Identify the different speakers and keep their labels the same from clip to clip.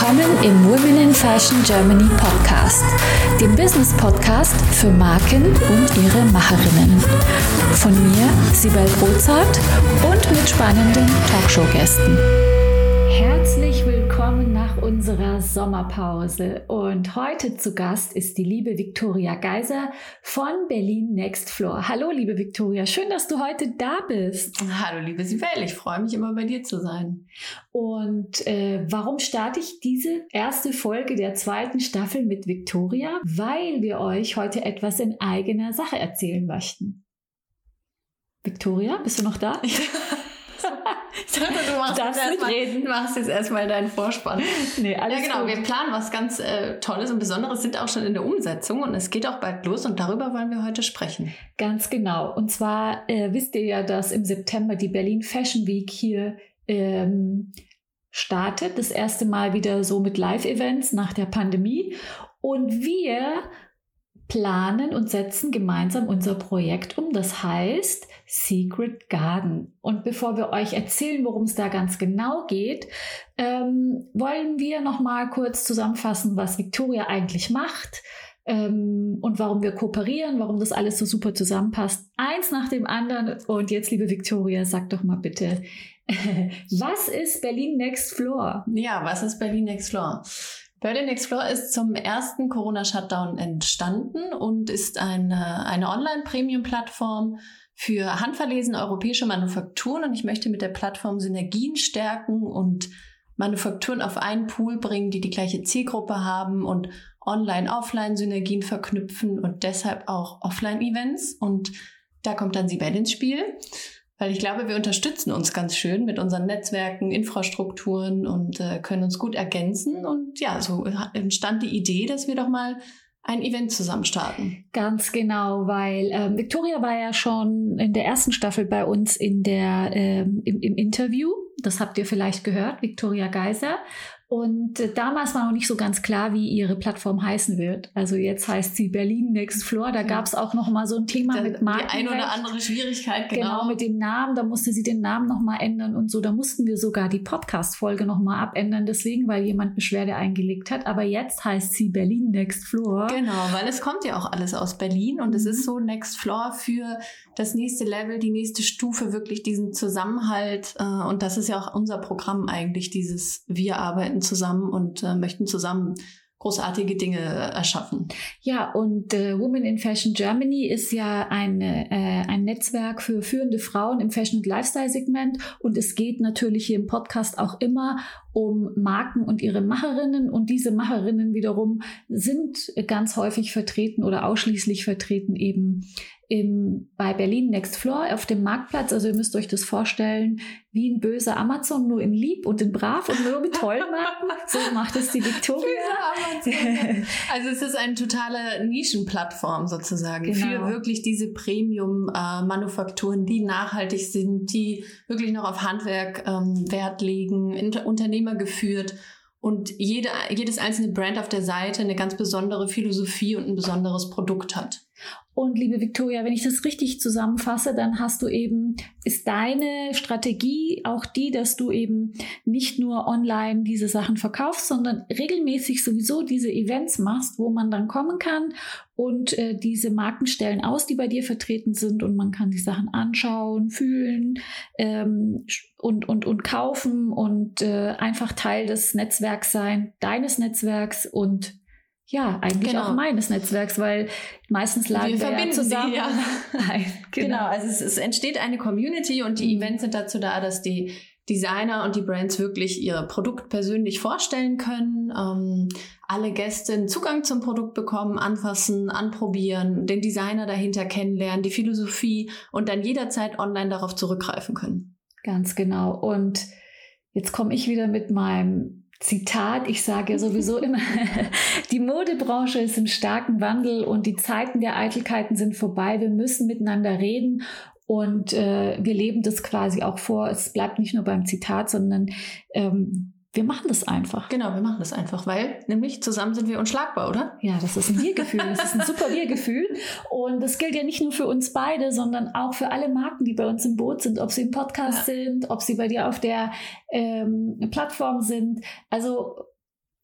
Speaker 1: willkommen im Women in Fashion Germany Podcast, dem Business Podcast für Marken und ihre Macherinnen. Von mir, Sibel Rozart und mit spannenden Talkshow-Gästen. Herzlich willkommen unserer Sommerpause und heute zu Gast ist die liebe Viktoria Geiser von Berlin Next Floor. Hallo liebe Viktoria, schön, dass du heute da bist.
Speaker 2: Hallo liebe Sibel, ich freue mich immer bei dir zu sein.
Speaker 1: Und äh, warum starte ich diese erste Folge der zweiten Staffel mit Viktoria? Weil wir euch heute etwas in eigener Sache erzählen möchten. Viktoria, bist du noch da?
Speaker 2: Ich dachte, du machst, jetzt erstmal, machst jetzt erstmal deinen Vorspann. Nee, alles ja, genau. Gut. Wir planen was ganz äh, Tolles und Besonderes, sind auch schon in der Umsetzung und es geht auch bald los und darüber wollen wir heute sprechen.
Speaker 1: Ganz genau. Und zwar äh, wisst ihr ja, dass im September die Berlin Fashion Week hier ähm, startet. Das erste Mal wieder so mit Live-Events nach der Pandemie. Und wir planen und setzen gemeinsam unser Projekt um. Das heißt Secret Garden. Und bevor wir euch erzählen, worum es da ganz genau geht, ähm, wollen wir noch mal kurz zusammenfassen, was Victoria eigentlich macht ähm, und warum wir kooperieren, warum das alles so super zusammenpasst. Eins nach dem anderen. Und jetzt, liebe Victoria, sag doch mal bitte, was ist Berlin Next Floor?
Speaker 2: Ja, was ist Berlin Next Floor? Berlin Explore ist zum ersten Corona-Shutdown entstanden und ist eine, eine Online-Premium-Plattform für handverlesene europäische Manufakturen. Und ich möchte mit der Plattform Synergien stärken und Manufakturen auf einen Pool bringen, die die gleiche Zielgruppe haben und Online-Offline-Synergien verknüpfen und deshalb auch Offline-Events. Und da kommt dann Sibel ins Spiel. Weil ich glaube, wir unterstützen uns ganz schön mit unseren Netzwerken, Infrastrukturen und äh, können uns gut ergänzen. Und ja, so entstand die Idee, dass wir doch mal ein Event zusammen starten.
Speaker 1: Ganz genau, weil ähm, Victoria war ja schon in der ersten Staffel bei uns in der, ähm, im, im Interview. Das habt ihr vielleicht gehört, Victoria Geiser. Und äh, damals war noch nicht so ganz klar, wie ihre Plattform heißen wird. Also jetzt heißt sie Berlin Next Floor. Da gab es auch noch mal so ein Thema da, mit Marken.
Speaker 2: Die ein oder andere Schwierigkeit, genau.
Speaker 1: Genau, mit dem Namen. Da musste sie den Namen noch mal ändern und so. Da mussten wir sogar die Podcast-Folge noch mal abändern. Deswegen, weil jemand Beschwerde eingelegt hat. Aber jetzt heißt sie Berlin Next Floor.
Speaker 2: Genau, weil es kommt ja auch alles aus Berlin. Und mhm. es ist so Next Floor für das nächste Level, die nächste Stufe, wirklich diesen Zusammenhalt. Äh, und das ist ja auch unser Programm eigentlich, dieses Wir arbeiten zusammen und äh, möchten zusammen großartige Dinge erschaffen.
Speaker 1: Ja, und äh, Women in Fashion Germany ist ja eine, äh, ein Netzwerk für führende Frauen im Fashion- und Lifestyle-Segment. Und es geht natürlich hier im Podcast auch immer um Marken und ihre Macherinnen. Und diese Macherinnen wiederum sind ganz häufig vertreten oder ausschließlich vertreten eben im, bei Berlin Next Floor auf dem Marktplatz. Also ihr müsst euch das vorstellen, wie ein böser Amazon, nur in lieb und in brav und nur mit tollen Marken. So macht es die Victoria.
Speaker 2: also es ist eine totale Nischenplattform sozusagen genau. für wirklich diese Premium-Manufakturen, die nachhaltig sind, die wirklich noch auf Handwerk ähm, Wert legen, Unternehmer geführt und jede, jedes einzelne Brand auf der Seite eine ganz besondere Philosophie und ein besonderes Produkt hat.
Speaker 1: Und liebe Victoria, wenn ich das richtig zusammenfasse, dann hast du eben, ist deine Strategie auch die, dass du eben nicht nur online diese Sachen verkaufst, sondern regelmäßig sowieso diese Events machst, wo man dann kommen kann und äh, diese Marken stellen aus, die bei dir vertreten sind und man kann die Sachen anschauen, fühlen ähm, und, und, und kaufen und äh, einfach Teil des Netzwerks sein, deines Netzwerks und ja, eigentlich genau. auch meines Netzwerks, weil meistens laden wir, wir ja zusammen. Ja.
Speaker 2: Genau. genau, also es, es, entsteht eine Community und die mhm. Events sind dazu da, dass die Designer und die Brands wirklich ihr Produkt persönlich vorstellen können, ähm, alle Gäste einen Zugang zum Produkt bekommen, anfassen, anprobieren, den Designer dahinter kennenlernen, die Philosophie und dann jederzeit online darauf zurückgreifen können.
Speaker 1: Ganz genau. Und jetzt komme ich wieder mit meinem Zitat, ich sage ja sowieso immer, die Modebranche ist im starken Wandel und die Zeiten der Eitelkeiten sind vorbei. Wir müssen miteinander reden und äh, wir leben das quasi auch vor. Es bleibt nicht nur beim Zitat, sondern ähm, wir machen das einfach.
Speaker 2: Genau, wir machen das einfach, weil nämlich zusammen sind wir unschlagbar, oder?
Speaker 1: Ja, das ist ein Wir-Gefühl. Das ist ein super Wir-Gefühl. Und das gilt ja nicht nur für uns beide, sondern auch für alle Marken, die bei uns im Boot sind, ob sie im Podcast ja. sind, ob sie bei dir auf der ähm, Plattform sind. Also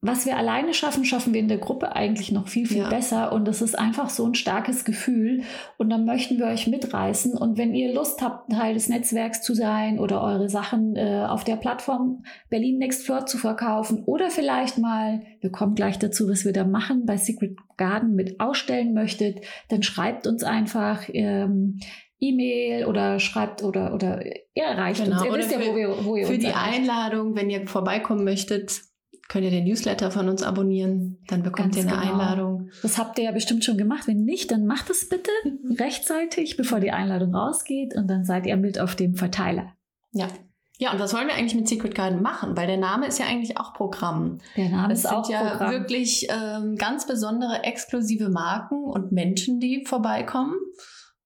Speaker 1: was wir alleine schaffen, schaffen wir in der Gruppe eigentlich noch viel, viel ja. besser. Und das ist einfach so ein starkes Gefühl. Und dann möchten wir euch mitreißen. Und wenn ihr Lust habt, Teil des Netzwerks zu sein oder eure Sachen äh, auf der Plattform Berlin Next Floor zu verkaufen oder vielleicht mal, wir kommen gleich dazu, was wir da machen, bei Secret Garden mit ausstellen möchtet, dann schreibt uns einfach. Ähm, E-Mail oder schreibt oder oder ihr erreicht genau. uns. Ihr
Speaker 2: oder wisst ja, wo wir wo ihr Für die erreicht. Einladung, wenn ihr vorbeikommen möchtet, könnt ihr den Newsletter von uns abonnieren, dann bekommt Ganz ihr eine genau. Einladung.
Speaker 1: Das habt ihr ja bestimmt schon gemacht. Wenn nicht, dann macht es bitte rechtzeitig, bevor die Einladung rausgeht und dann seid ihr mit auf dem Verteiler.
Speaker 2: Ja. Ja, und was wollen wir eigentlich mit Secret Garden machen? Weil der Name ist ja eigentlich auch Programm.
Speaker 1: Der Name
Speaker 2: es
Speaker 1: ist auch
Speaker 2: ja
Speaker 1: Programm.
Speaker 2: wirklich ähm, ganz besondere exklusive Marken und Menschen, die vorbeikommen.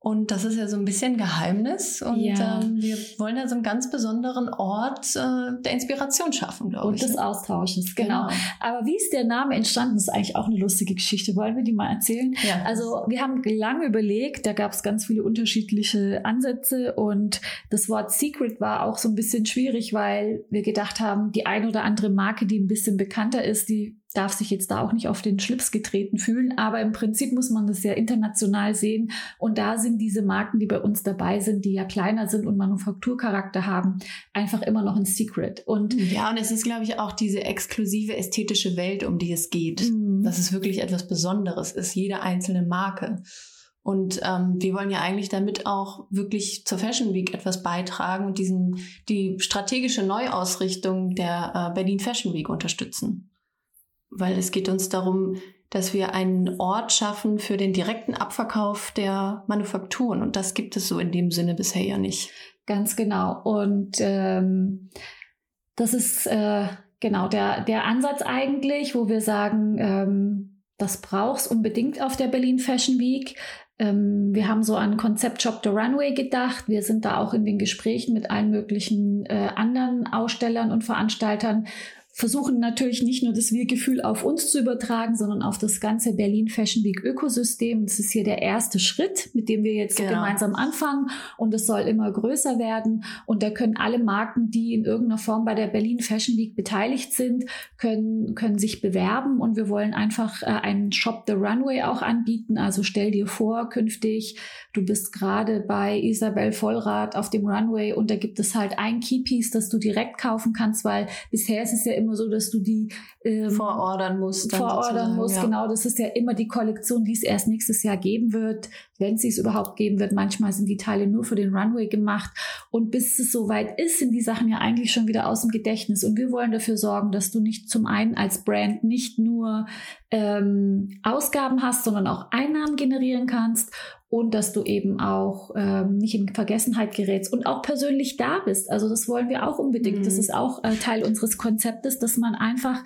Speaker 2: Und das ist ja so ein bisschen Geheimnis. Und ja. ähm, wir wollen ja so einen ganz besonderen Ort äh, der Inspiration schaffen, glaube
Speaker 1: ich. Und des ne? Austausches, genau. genau. Aber wie ist der Name entstanden, ist eigentlich auch eine lustige Geschichte. Wollen wir die mal erzählen? Ja. Also wir haben lange überlegt, da gab es ganz viele unterschiedliche Ansätze und das Wort Secret war auch so ein bisschen schwierig, weil wir gedacht haben, die ein oder andere Marke, die ein bisschen bekannter ist, die darf sich jetzt da auch nicht auf den Schlips getreten fühlen, aber im Prinzip muss man das ja international sehen und da sind diese Marken, die bei uns dabei sind, die ja kleiner sind und Manufakturcharakter haben, einfach immer noch ein Secret.
Speaker 2: Und ja, und es ist, glaube ich, auch diese exklusive ästhetische Welt, um die es geht, mhm. dass es wirklich etwas Besonderes ist, jede einzelne Marke. Und ähm, wir wollen ja eigentlich damit auch wirklich zur Fashion Week etwas beitragen und diesen die strategische Neuausrichtung der äh, Berlin Fashion Week unterstützen weil es geht uns darum, dass wir einen Ort schaffen für den direkten Abverkauf der Manufakturen. Und das gibt es so in dem Sinne bisher ja nicht.
Speaker 1: Ganz genau. Und ähm, das ist äh, genau der, der Ansatz eigentlich, wo wir sagen, ähm, das brauchst unbedingt auf der Berlin Fashion Week. Ähm, wir haben so an Konzept Shop the Runway gedacht. Wir sind da auch in den Gesprächen mit allen möglichen äh, anderen Ausstellern und Veranstaltern, versuchen natürlich nicht nur das Wir-Gefühl auf uns zu übertragen, sondern auf das ganze Berlin Fashion Week Ökosystem. Das ist hier der erste Schritt, mit dem wir jetzt genau. gemeinsam anfangen und es soll immer größer werden. Und da können alle Marken, die in irgendeiner Form bei der Berlin Fashion Week beteiligt sind, können, können sich bewerben und wir wollen einfach äh, einen Shop the Runway auch anbieten. Also stell dir vor, künftig, du bist gerade bei Isabel Vollrath auf dem Runway und da gibt es halt ein Keypiece, das du direkt kaufen kannst, weil bisher ist es ja immer so, dass du die
Speaker 2: ähm, vorordern musst.
Speaker 1: Vorordern musst, ja. genau. Das ist ja immer die Kollektion, die es erst nächstes Jahr geben wird, wenn sie es überhaupt geben wird. Manchmal sind die Teile nur für den Runway gemacht. Und bis es soweit ist, sind die Sachen ja eigentlich schon wieder aus dem Gedächtnis. Und wir wollen dafür sorgen, dass du nicht zum einen als Brand nicht nur ähm, Ausgaben hast, sondern auch Einnahmen generieren kannst und dass du eben auch ähm, nicht in Vergessenheit gerätst und auch persönlich da bist. Also das wollen wir auch unbedingt. Mhm. Das ist auch äh, Teil unseres Konzeptes, dass man einfach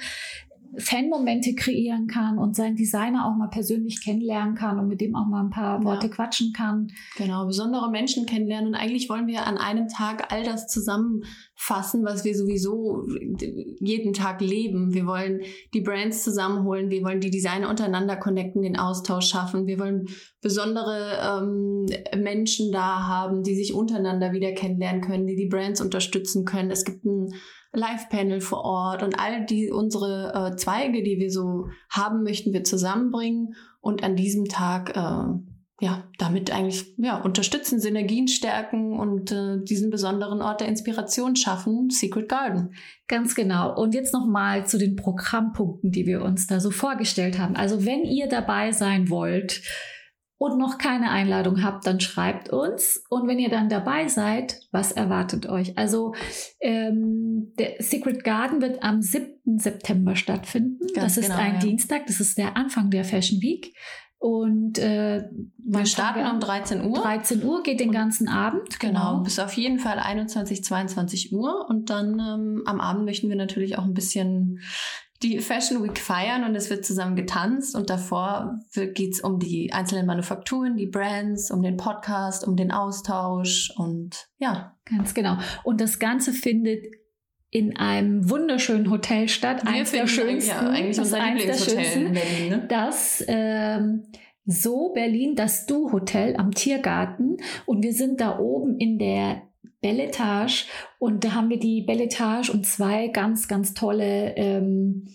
Speaker 1: Fanmomente kreieren kann und seinen Designer auch mal persönlich kennenlernen kann und mit dem auch mal ein paar Worte ja. quatschen kann.
Speaker 2: Genau, besondere Menschen kennenlernen. Und eigentlich wollen wir an einem Tag all das zusammenfassen, was wir sowieso jeden Tag leben. Wir wollen die Brands zusammenholen, wir wollen die Designer untereinander connecten, den Austausch schaffen. Wir wollen besondere ähm, Menschen da haben, die sich untereinander wieder kennenlernen können, die die Brands unterstützen können. Es gibt ein Live-Panel vor Ort und all die unsere äh, Zweige, die wir so haben, möchten wir zusammenbringen und an diesem Tag äh, ja damit eigentlich ja unterstützen, Synergien stärken und äh, diesen besonderen Ort der Inspiration schaffen, Secret Garden.
Speaker 1: Ganz genau. Und jetzt noch mal zu den Programmpunkten, die wir uns da so vorgestellt haben. Also wenn ihr dabei sein wollt, und noch keine Einladung habt, dann schreibt uns. Und wenn ihr dann dabei seid, was erwartet euch? Also ähm, der Secret Garden wird am 7. September stattfinden. Ganz das ist genau, ein ja. Dienstag, das ist der Anfang der Fashion Week. Und äh,
Speaker 2: wir starten wir um 13 Uhr.
Speaker 1: 13 Uhr geht den ganzen Abend.
Speaker 2: Genau. genau. Bis auf jeden Fall 21, 22 Uhr. Und dann ähm, am Abend möchten wir natürlich auch ein bisschen die Fashion Week feiern und es wird zusammen getanzt und davor geht es um die einzelnen Manufakturen, die Brands, um den Podcast, um den Austausch und ja.
Speaker 1: Ganz genau. Und das Ganze findet in einem wunderschönen Hotel statt, Wir eins der schönsten, ja,
Speaker 2: eigentlich unser Lieblingshotel in Berlin, ne?
Speaker 1: das ähm, so Berlin, das Du Hotel am Tiergarten und wir sind da oben in der Belletage. Und da haben wir die Belletage und zwei ganz, ganz tolle ähm,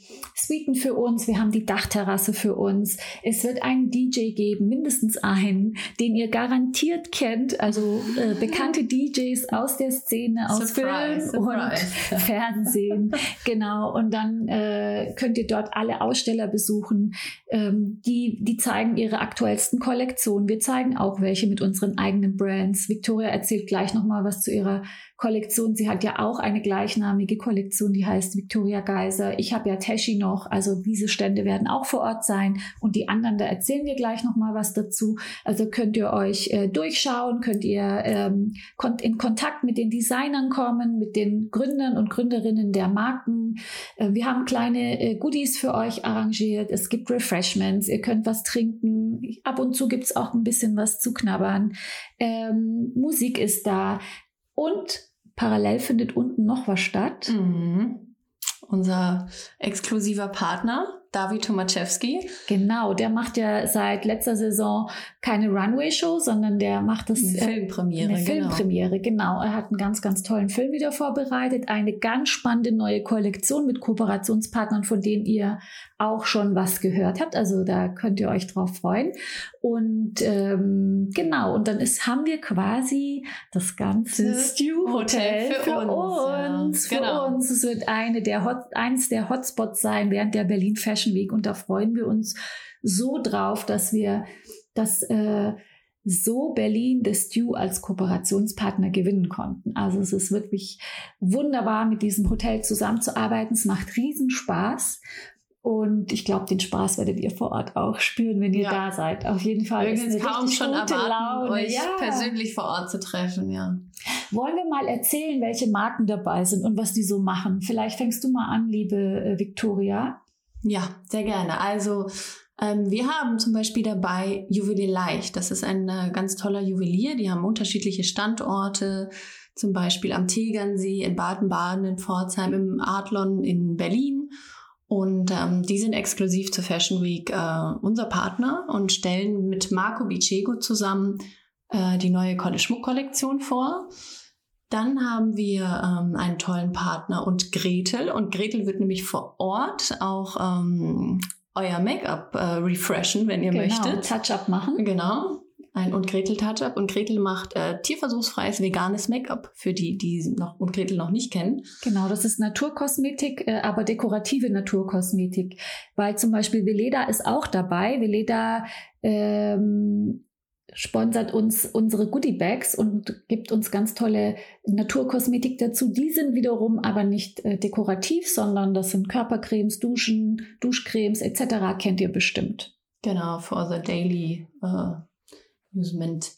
Speaker 1: Suiten für uns. Wir haben die Dachterrasse für uns. Es wird einen DJ geben, mindestens einen, den ihr garantiert kennt. Also äh, bekannte DJs aus der Szene, aus surprise, Film surprise. und Fernsehen. genau. Und dann äh, könnt ihr dort alle Aussteller besuchen. Ähm, die, die zeigen ihre aktuellsten Kollektionen. Wir zeigen auch welche mit unseren eigenen Brands. Victoria erzählt gleich nochmal was zu ihrer Kollektion. Sie hat ja auch eine gleichnamige Kollektion, die heißt Victoria Geiser. Ich habe ja Teshi noch, also diese Stände werden auch vor Ort sein und die anderen, da erzählen wir gleich noch mal was dazu. Also könnt ihr euch äh, durchschauen, könnt ihr ähm, in Kontakt mit den Designern kommen, mit den Gründern und Gründerinnen der Marken. Äh, wir haben kleine äh, Goodies für euch arrangiert. Es gibt Refreshments, ihr könnt was trinken. Ab und zu gibt es auch ein bisschen was zu knabbern. Ähm, Musik ist da. Und Parallel findet unten noch was statt.
Speaker 2: Mhm. Unser exklusiver Partner, David Tomaszewski.
Speaker 1: Genau, der macht ja seit letzter Saison keine Runway-Show, sondern der macht das.
Speaker 2: Eine äh, Filmpremiere.
Speaker 1: Eine Filmpremiere, genau. genau. Er hat einen ganz, ganz tollen Film wieder vorbereitet. Eine ganz spannende neue Kollektion mit Kooperationspartnern, von denen ihr auch schon was gehört habt. Also da könnt ihr euch drauf freuen. Und ähm, genau, und dann ist, haben wir quasi das ganze Stew-Hotel für, für, uns. Ja. Für genau. uns. Es wird eine der Hot, eins der Hotspots sein während der Berlin Fashion Week. Und da freuen wir uns so drauf, dass wir das äh, so Berlin das Stew als Kooperationspartner gewinnen konnten. Also es ist wirklich wunderbar, mit diesem Hotel zusammenzuarbeiten. Es macht riesen Spaß. Und ich glaube, den Spaß werdet ihr vor Ort auch spüren, wenn ihr ja. da seid. Auf jeden Fall.
Speaker 2: Wir können kaum schon erwarten, Laune. euch ja. persönlich vor Ort zu treffen, ja.
Speaker 1: Wollen wir mal erzählen, welche Marken dabei sind und was die so machen? Vielleicht fängst du mal an, liebe äh, Victoria.
Speaker 2: Ja, sehr gerne. Also ähm, wir haben zum Beispiel dabei Juwelier Leicht. Das ist ein äh, ganz toller Juwelier. Die haben unterschiedliche Standorte, zum Beispiel am Tegernsee, in Baden-Baden, in Pforzheim, im Adlon in Berlin und ähm, die sind exklusiv zur Fashion Week äh, unser Partner und stellen mit Marco Bicego zusammen äh, die neue Kolle Schmuckkollektion vor. Dann haben wir ähm, einen tollen Partner und Gretel. Und Gretel wird nämlich vor Ort auch ähm, euer Make-up äh, refreshen, wenn ihr
Speaker 1: genau,
Speaker 2: möchtet.
Speaker 1: Touch-up machen.
Speaker 2: Genau ein und Gretel Touch-Up und Gretel macht äh, tierversuchsfreies veganes Make-up für die, die noch und Gretel noch nicht kennen.
Speaker 1: Genau, das ist Naturkosmetik, äh, aber dekorative Naturkosmetik, weil zum Beispiel Veleda ist auch dabei. Veleda ähm, sponsert uns unsere Goodie Bags und gibt uns ganz tolle Naturkosmetik dazu. Die sind wiederum aber nicht äh, dekorativ, sondern das sind Körpercremes, Duschen, Duschcremes etc. Kennt ihr bestimmt.
Speaker 2: Genau, for the daily uh, Amusement.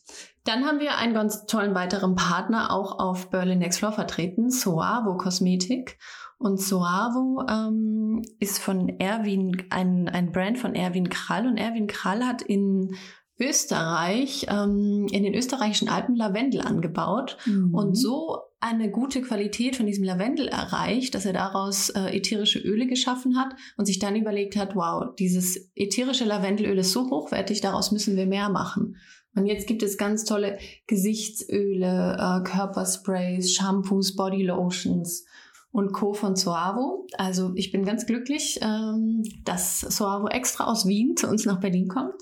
Speaker 2: Dann haben wir einen ganz tollen weiteren Partner auch auf Berlin Next Floor vertreten, Soavo Kosmetik. Und Soavo ähm, ist von Erwin, ein, ein Brand von Erwin Krall. Und Erwin Krall hat in Österreich, ähm, in den österreichischen Alpen Lavendel angebaut mhm. und so eine gute Qualität von diesem Lavendel erreicht, dass er daraus äh, ätherische Öle geschaffen hat und sich dann überlegt hat, wow, dieses ätherische Lavendelöl ist so hochwertig, daraus müssen wir mehr machen. Und jetzt gibt es ganz tolle Gesichtsöle, äh, Körpersprays, Shampoos, Bodylotions und Co. von Soavo. Also ich bin ganz glücklich, ähm, dass Soavo extra aus Wien zu uns nach Berlin kommt.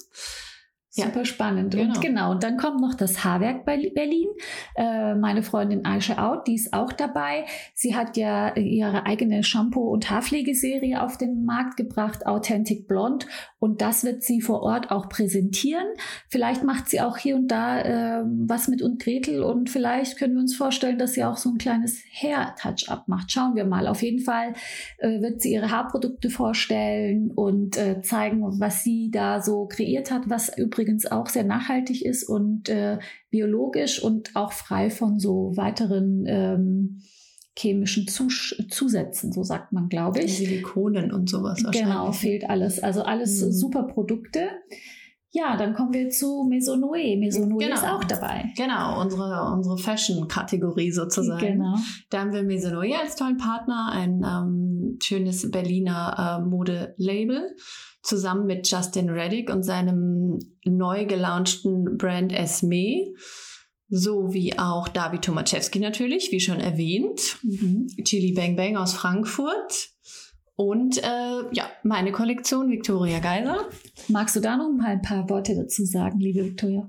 Speaker 1: Super ja. spannend. Genau. Und genau, und dann kommt noch das Haarwerk bei Berlin. Äh, meine Freundin Aisha Out, die ist auch dabei. Sie hat ja ihre eigene Shampoo- und Haarpflegeserie auf den Markt gebracht, Authentic Blonde. Und das wird sie vor Ort auch präsentieren. Vielleicht macht sie auch hier und da äh, was mit und Gretel und vielleicht können wir uns vorstellen, dass sie auch so ein kleines Hair-Touch-up macht. Schauen wir mal. Auf jeden Fall äh, wird sie ihre Haarprodukte vorstellen und äh, zeigen, was sie da so kreiert hat, was übrigens übrigens auch sehr nachhaltig ist und äh, biologisch und auch frei von so weiteren ähm, chemischen Zus Zusätzen, so sagt man, glaube ich.
Speaker 2: Silikonen und sowas.
Speaker 1: Genau, fehlt alles. Also alles mhm. super Produkte. Ja, dann kommen wir zu Maisonoué. Maisonoué genau. ist auch dabei.
Speaker 2: Genau, unsere, unsere Fashion-Kategorie sozusagen. Genau. Da haben wir Maisonoué als tollen Partner, ein ähm, schönes Berliner äh, Mode-Label zusammen mit Justin Reddick und seinem neu gelaunchten Brand Esme. sowie auch David Tomaszewski natürlich, wie schon erwähnt, mhm. Chili Bang Bang aus Frankfurt und äh, ja, meine Kollektion Victoria Geiser.
Speaker 1: Magst du da noch mal ein paar Worte dazu sagen, liebe Victoria?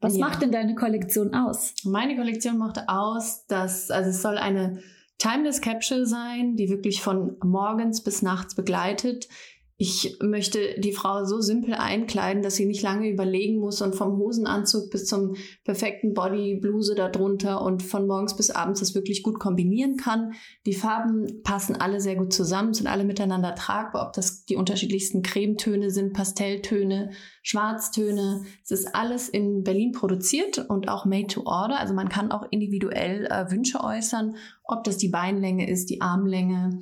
Speaker 1: Was ja. macht denn deine Kollektion aus?
Speaker 2: Meine Kollektion macht aus, dass, also es soll eine Timeless Capsule sein, die wirklich von morgens bis nachts begleitet ich möchte die Frau so simpel einkleiden, dass sie nicht lange überlegen muss und vom Hosenanzug bis zum perfekten Bodybluse darunter und von morgens bis abends das wirklich gut kombinieren kann. Die Farben passen alle sehr gut zusammen, sind alle miteinander tragbar, ob das die unterschiedlichsten Cremetöne sind, Pastelltöne, Schwarztöne. Es ist alles in Berlin produziert und auch made to order. Also man kann auch individuell äh, Wünsche äußern, ob das die Beinlänge ist, die Armlänge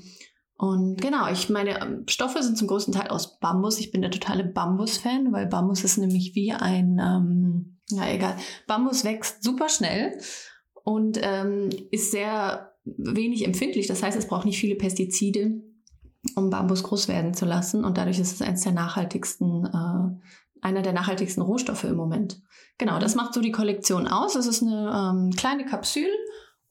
Speaker 2: und genau, ich meine, ähm, Stoffe sind zum größten Teil aus Bambus. Ich bin der totale Bambus-Fan, weil Bambus ist nämlich wie ein, ähm, na egal, Bambus wächst super schnell und ähm, ist sehr wenig empfindlich. Das heißt, es braucht nicht viele Pestizide, um Bambus groß werden zu lassen. Und dadurch ist es eines der nachhaltigsten, äh, einer der nachhaltigsten Rohstoffe im Moment. Genau, das macht so die Kollektion aus. Es ist eine ähm, kleine Kapsel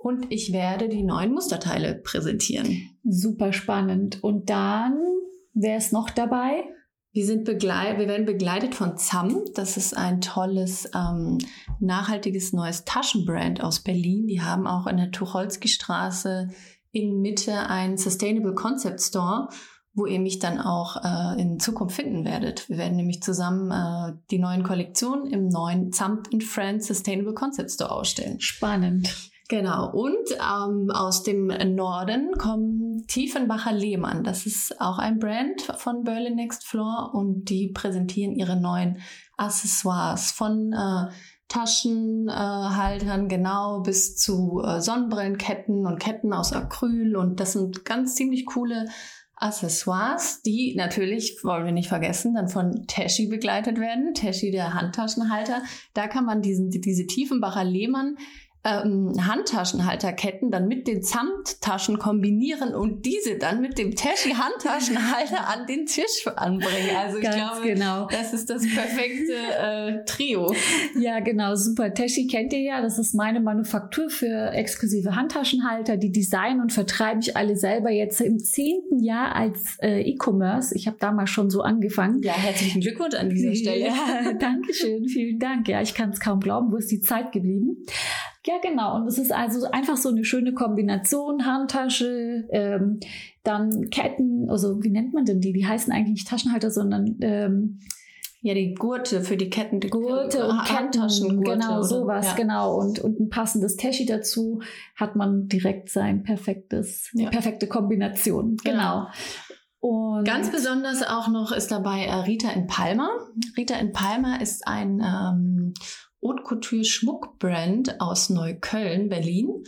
Speaker 2: und ich werde die neuen Musterteile präsentieren.
Speaker 1: Super spannend. Und dann, wer ist noch dabei?
Speaker 2: Wir, sind begleit wir werden begleitet von ZAM. Das ist ein tolles, ähm, nachhaltiges neues Taschenbrand aus Berlin. Die haben auch in der Tucholsky-Straße in Mitte einen Sustainable Concept Store, wo ihr mich dann auch äh, in Zukunft finden werdet. Wir werden nämlich zusammen äh, die neuen Kollektionen im neuen ZAM Friends Sustainable Concept Store ausstellen.
Speaker 1: Spannend.
Speaker 2: Genau. Und ähm, aus dem Norden kommen Tiefenbacher Lehmann. Das ist auch ein Brand von Berlin Next Floor und die präsentieren ihre neuen Accessoires von äh, Taschenhaltern äh, genau bis zu äh, Sonnenbrillenketten und Ketten aus Acryl und das sind ganz ziemlich coole Accessoires, die natürlich, wollen wir nicht vergessen, dann von Teshi begleitet werden. Teshi, der Handtaschenhalter. Da kann man diesen, diese Tiefenbacher Lehmann ähm, Handtaschenhalterketten dann mit den Samttaschen kombinieren und diese dann mit dem Tashi-Handtaschenhalter an den Tisch anbringen. Also ich
Speaker 1: Ganz
Speaker 2: glaube,
Speaker 1: genau.
Speaker 2: das ist das perfekte äh, Trio.
Speaker 1: Ja, genau, super. Tashi kennt ihr ja, das ist meine Manufaktur für exklusive Handtaschenhalter. Die design und vertreibe ich alle selber jetzt im zehnten Jahr als äh, E-Commerce. Ich habe damals schon so angefangen.
Speaker 2: Ja, herzlichen Glückwunsch an dieser Stelle.
Speaker 1: Ja, danke schön, vielen Dank. Ja, ich kann es kaum glauben, wo ist die Zeit geblieben? Ja, genau. Und es ist also einfach so eine schöne Kombination, Handtasche, ähm, dann Ketten, also wie nennt man denn die? Die heißen eigentlich nicht Taschenhalter, sondern ähm,
Speaker 2: ja, die Gurte für die Ketten. Die
Speaker 1: Gurte und Ketten, genau, sowas, ja. genau. Und, und ein passendes Tashi dazu hat man direkt sein perfektes, ja. perfekte Kombination. Genau.
Speaker 2: Und Ganz besonders auch noch ist dabei äh, Rita in Palma. Rita in Palma ist ein ähm, Haute Couture Schmuckbrand aus Neukölln, Berlin,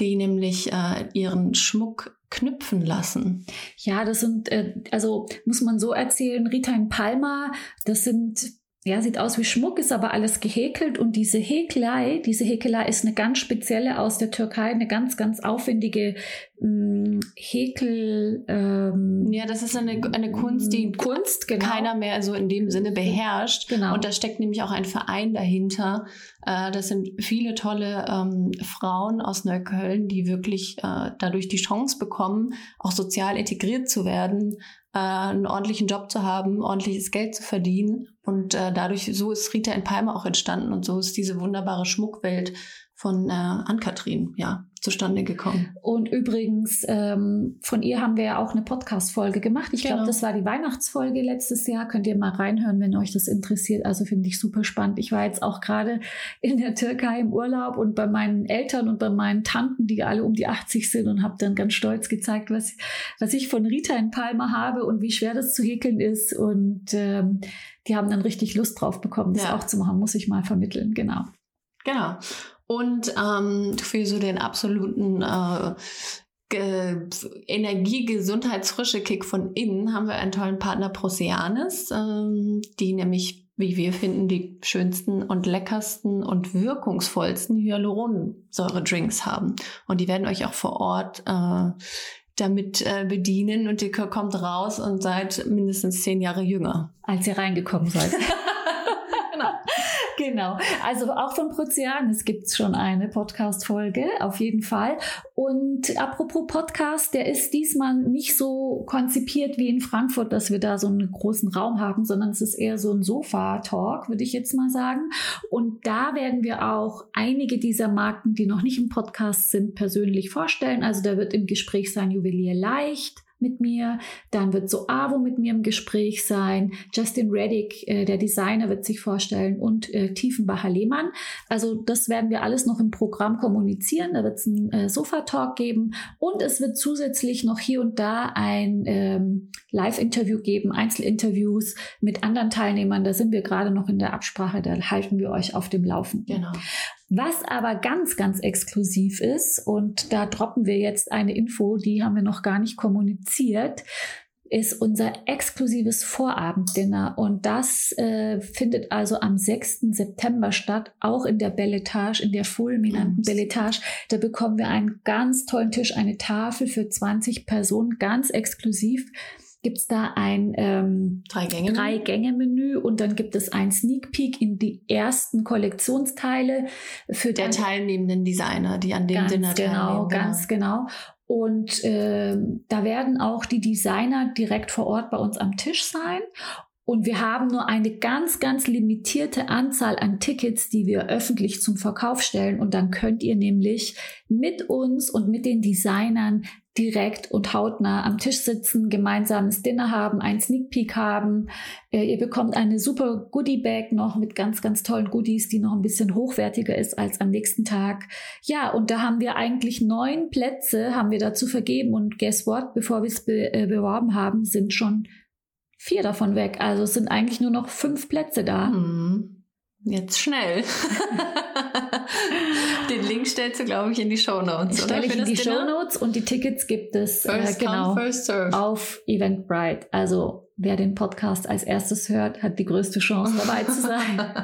Speaker 2: die nämlich äh, ihren Schmuck knüpfen lassen.
Speaker 1: Ja, das sind, äh, also muss man so erzählen, Rita in Palma, das sind ja, sieht aus wie Schmuck, ist aber alles gehäkelt und diese Häkelei, diese Häkelei ist eine ganz spezielle aus der Türkei, eine ganz, ganz aufwendige mh, mm, Häkel. Ähm,
Speaker 2: ja, das ist eine, eine Kunst, die Kunst, genau. keiner mehr so in dem Sinne beherrscht. Genau. Und da steckt nämlich auch ein Verein dahinter. Äh, das sind viele tolle ähm, Frauen aus Neukölln, die wirklich äh, dadurch die Chance bekommen, auch sozial integriert zu werden, äh, einen ordentlichen Job zu haben, ordentliches Geld zu verdienen. Und äh, dadurch, so ist Rita in Palma auch entstanden und so ist diese wunderbare Schmuckwelt von äh, Ann-Kathrin, ja, zustande gekommen.
Speaker 1: Und übrigens, ähm, von ihr haben wir ja auch eine Podcast-Folge gemacht. Ich genau. glaube, das war die Weihnachtsfolge letztes Jahr. Könnt ihr mal reinhören, wenn euch das interessiert. Also finde ich super spannend. Ich war jetzt auch gerade in der Türkei im Urlaub und bei meinen Eltern und bei meinen Tanten, die alle um die 80 sind und habe dann ganz stolz gezeigt, was, was ich von Rita in Palma habe und wie schwer das zu häkeln ist. Und ähm, die haben dann richtig Lust drauf bekommen, das ja. auch zu machen, muss ich mal vermitteln. Genau.
Speaker 2: Genau. Und ähm, für so den absoluten äh, Energie, Gesundheitsfrische Kick von innen haben wir einen tollen Partner Proceanis, ähm, die nämlich, wie wir finden, die schönsten und leckersten und wirkungsvollsten Hyaluronsäure-Drinks haben. Und die werden euch auch vor Ort äh, damit äh, bedienen und ihr kommt raus und seid mindestens zehn Jahre jünger.
Speaker 1: Als ihr reingekommen seid. Genau. Also auch von Prozianis gibt es schon eine Podcast-Folge, auf jeden Fall. Und apropos Podcast, der ist diesmal nicht so konzipiert wie in Frankfurt, dass wir da so einen großen Raum haben, sondern es ist eher so ein Sofa-Talk, würde ich jetzt mal sagen. Und da werden wir auch einige dieser Marken, die noch nicht im Podcast sind, persönlich vorstellen. Also da wird im Gespräch sein Juwelier leicht mit mir. Dann wird so Avo mit mir im Gespräch sein. Justin Reddick, äh, der Designer, wird sich vorstellen und äh, Tiefenbacher Lehmann. Also das werden wir alles noch im Programm kommunizieren. Da wird es einen äh, Sofa-Talk geben und es wird zusätzlich noch hier und da ein ähm, Live-Interview geben, Einzelinterviews mit anderen Teilnehmern. Da sind wir gerade noch in der Absprache. Da halten wir euch auf dem Laufen.
Speaker 2: Genau.
Speaker 1: Was aber ganz, ganz exklusiv ist, und da droppen wir jetzt eine Info, die haben wir noch gar nicht kommuniziert, ist unser exklusives Vorabenddinner. Und das äh, findet also am 6. September statt, auch in der Belletage, in der fulminanten Belletage. Da bekommen wir einen ganz tollen Tisch, eine Tafel für 20 Personen, ganz exklusiv gibt es da ein ähm,
Speaker 2: Drei-Gänge-Menü
Speaker 1: Drei Gänge und dann gibt es ein Sneak Peek in die ersten Kollektionsteile für
Speaker 2: der teilnehmenden Designer, die an dem
Speaker 1: ganz
Speaker 2: Dinner
Speaker 1: genau,
Speaker 2: teilnehmen.
Speaker 1: Ganz genau. Und äh, da werden auch die Designer direkt vor Ort bei uns am Tisch sein. Und wir haben nur eine ganz, ganz limitierte Anzahl an Tickets, die wir öffentlich zum Verkauf stellen. Und dann könnt ihr nämlich mit uns und mit den Designern direkt und hautnah am Tisch sitzen, gemeinsames Dinner haben, einen Sneak Peek haben. Äh, ihr bekommt eine super Goodie Bag noch mit ganz, ganz tollen Goodies, die noch ein bisschen hochwertiger ist als am nächsten Tag. Ja, und da haben wir eigentlich neun Plätze, haben wir dazu vergeben. Und guess what? Bevor wir es be äh, beworben haben, sind schon vier davon weg. Also es sind eigentlich nur noch fünf Plätze da.
Speaker 2: Hm. Jetzt schnell. Den Link stellst du, glaube ich, in die Show Notes.
Speaker 1: Stelle ich in die Show Notes und die Tickets gibt es äh, genau
Speaker 2: come,
Speaker 1: auf Eventbrite. Also wer den Podcast als erstes hört, hat die größte Chance dabei zu sein.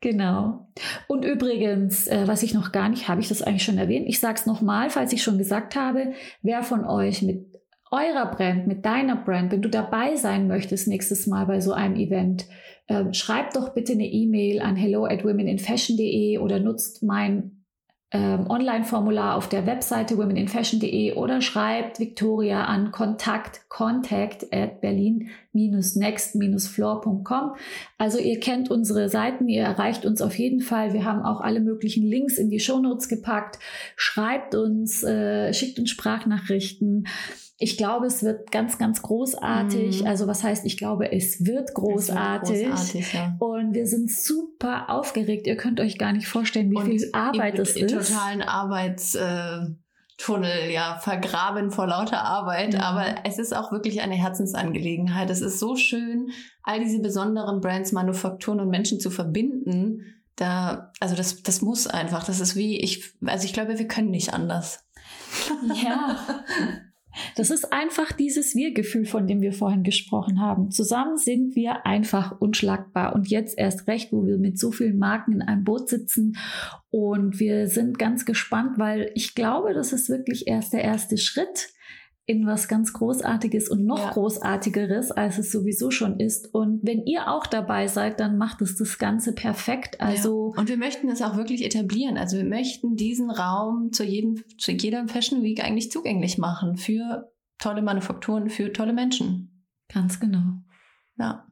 Speaker 1: Genau. Und übrigens, äh, was ich noch gar nicht, habe ich das eigentlich schon erwähnt? Ich sage es nochmal, falls ich schon gesagt habe, wer von euch mit eurer Brand, mit deiner Brand, wenn du dabei sein möchtest nächstes Mal bei so einem Event, äh, schreib doch bitte eine E-Mail an hello at womeninfashion.de oder nutzt mein ähm, Online-Formular auf der Webseite womeninfashion.de oder schreibt Victoria an kontakt contact at berlin-next-floor.com. Also ihr kennt unsere Seiten, ihr erreicht uns auf jeden Fall. Wir haben auch alle möglichen Links in die Shownotes gepackt. Schreibt uns, äh, schickt uns Sprachnachrichten. Ich glaube, es wird ganz, ganz großartig. Mhm. Also was heißt, ich glaube, es wird großartig. Es wird großartig ja. Und wir sind super aufgeregt. Ihr könnt euch gar nicht vorstellen, wie Und viel Arbeit es ist.
Speaker 2: totalen Arbeitstunnel, ja, vergraben vor lauter Arbeit. Ja. Aber es ist auch wirklich eine Herzensangelegenheit. Es ist so schön, all diese besonderen Brands, Manufakturen und Menschen zu verbinden. Da, also das, das muss einfach. Das ist wie ich, also ich glaube, wir können nicht anders.
Speaker 1: Ja. Das ist einfach dieses Wir-Gefühl, von dem wir vorhin gesprochen haben. Zusammen sind wir einfach unschlagbar. Und jetzt erst recht, wo wir mit so vielen Marken in einem Boot sitzen. Und wir sind ganz gespannt, weil ich glaube, das ist wirklich erst der erste Schritt in was ganz Großartiges und noch ja. Großartigeres, als es sowieso schon ist. Und wenn ihr auch dabei seid, dann macht es das Ganze perfekt. Also
Speaker 2: ja. Und wir möchten es auch wirklich etablieren. Also wir möchten diesen Raum zu, jedem, zu jeder Fashion Week eigentlich zugänglich machen für tolle Manufakturen, für tolle Menschen.
Speaker 1: Ganz genau.
Speaker 2: Ja.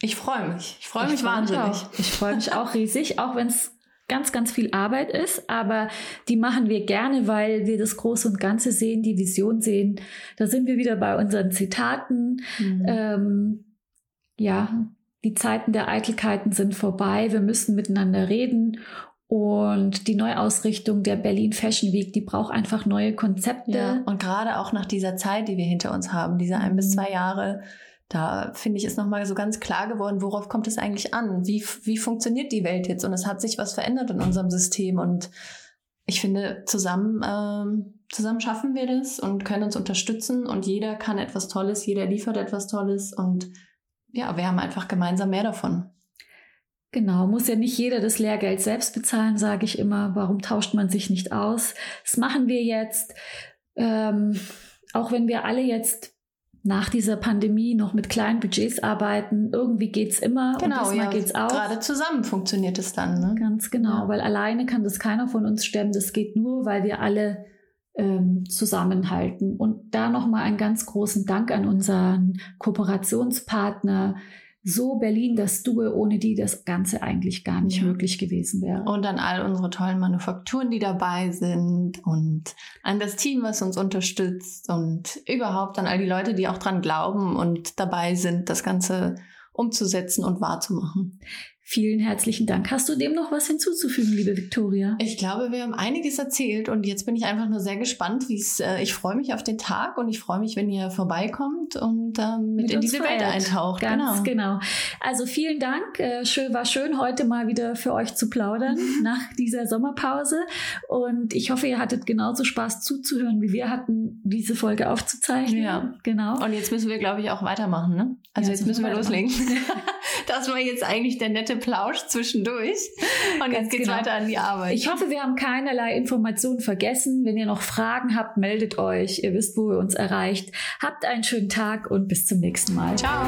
Speaker 2: Ich freue mich. Ich freue mich freu wahnsinnig.
Speaker 1: Mich ich freue mich auch riesig, auch wenn es ganz, ganz viel Arbeit ist, aber die machen wir gerne, weil wir das Große und Ganze sehen, die Vision sehen. Da sind wir wieder bei unseren Zitaten. Mhm. Ähm, ja, die Zeiten der Eitelkeiten sind vorbei. Wir müssen miteinander reden. Und die Neuausrichtung der Berlin Fashion Week, die braucht einfach neue Konzepte. Ja,
Speaker 2: und gerade auch nach dieser Zeit, die wir hinter uns haben, diese ein bis mhm. zwei Jahre, da finde ich, ist nochmal so ganz klar geworden, worauf kommt es eigentlich an? Wie, wie funktioniert die Welt jetzt? Und es hat sich was verändert in unserem System. Und ich finde, zusammen, ähm, zusammen schaffen wir das und können uns unterstützen und jeder kann etwas Tolles, jeder liefert etwas Tolles und ja, wir haben einfach gemeinsam mehr davon.
Speaker 1: Genau, muss ja nicht jeder das Lehrgeld selbst bezahlen, sage ich immer. Warum tauscht man sich nicht aus? Das machen wir jetzt. Ähm, auch wenn wir alle jetzt nach dieser Pandemie noch mit kleinen Budgets arbeiten, irgendwie geht es immer
Speaker 2: genau, und ja, geht's auch. Gerade zusammen funktioniert es dann. Ne?
Speaker 1: Ganz genau, ja. weil alleine kann das keiner von uns stemmen. Das geht nur, weil wir alle ähm, zusammenhalten. Und da nochmal einen ganz großen Dank an unseren Kooperationspartner so Berlin das Due, ohne die das Ganze eigentlich gar nicht ja. möglich gewesen wäre.
Speaker 2: Und an all unsere tollen Manufakturen, die dabei sind und an das Team, was uns unterstützt und überhaupt an all die Leute, die auch dran glauben und dabei sind, das Ganze umzusetzen und wahrzumachen.
Speaker 1: Vielen herzlichen Dank. Hast du dem noch was hinzuzufügen, liebe Viktoria?
Speaker 2: Ich glaube, wir haben einiges erzählt und jetzt bin ich einfach nur sehr gespannt, wie es. Äh, ich freue mich auf den Tag und ich freue mich, wenn ihr vorbeikommt und ähm, mit, mit in diese feiert. Welt eintaucht.
Speaker 1: Ganz genau. genau. Also vielen Dank. Äh, schön war schön heute mal wieder für euch zu plaudern nach dieser Sommerpause und ich hoffe, ihr hattet genauso Spaß zuzuhören, wie wir hatten, diese Folge aufzuzeichnen.
Speaker 2: Ja, genau. Und jetzt müssen wir, glaube ich, auch weitermachen. Ne? Also ja, jetzt müssen wir loslegen. das war jetzt eigentlich der nette Plausch zwischendurch. Und Ganz jetzt geht's genau. weiter an die Arbeit.
Speaker 1: Ich hoffe, wir haben keinerlei Informationen vergessen. Wenn ihr noch Fragen habt, meldet euch. Ihr wisst, wo ihr uns erreicht. Habt einen schönen Tag und bis zum nächsten Mal.
Speaker 2: Ciao.